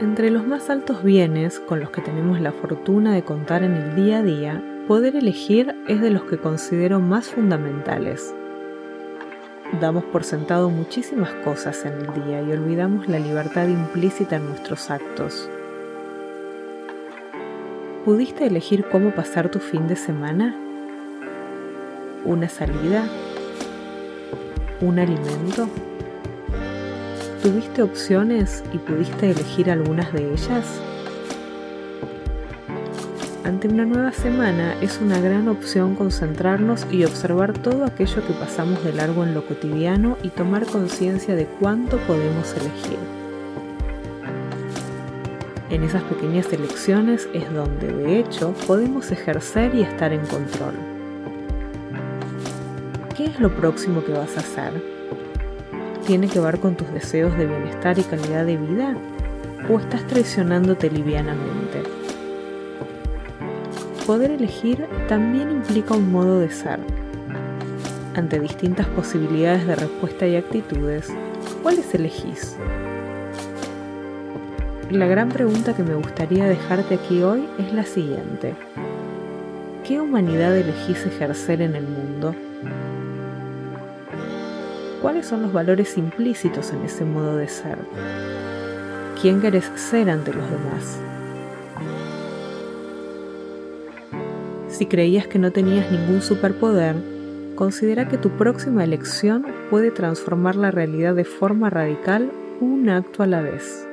Entre los más altos bienes con los que tenemos la fortuna de contar en el día a día, poder elegir es de los que considero más fundamentales. Damos por sentado muchísimas cosas en el día y olvidamos la libertad implícita en nuestros actos. ¿Pudiste elegir cómo pasar tu fin de semana? ¿Una salida? ¿Un alimento? ¿Tuviste opciones y pudiste elegir algunas de ellas? Ante una nueva semana es una gran opción concentrarnos y observar todo aquello que pasamos de largo en lo cotidiano y tomar conciencia de cuánto podemos elegir. En esas pequeñas elecciones es donde, de hecho, podemos ejercer y estar en control. ¿Qué es lo próximo que vas a hacer? Tiene que ver con tus deseos de bienestar y calidad de vida? ¿O estás traicionándote livianamente? Poder elegir también implica un modo de ser. Ante distintas posibilidades de respuesta y actitudes, ¿cuáles elegís? La gran pregunta que me gustaría dejarte aquí hoy es la siguiente. ¿Qué humanidad elegís ejercer en el mundo? ¿Cuáles son los valores implícitos en ese modo de ser? ¿Quién querés ser ante los demás? Si creías que no tenías ningún superpoder, considera que tu próxima elección puede transformar la realidad de forma radical un acto a la vez.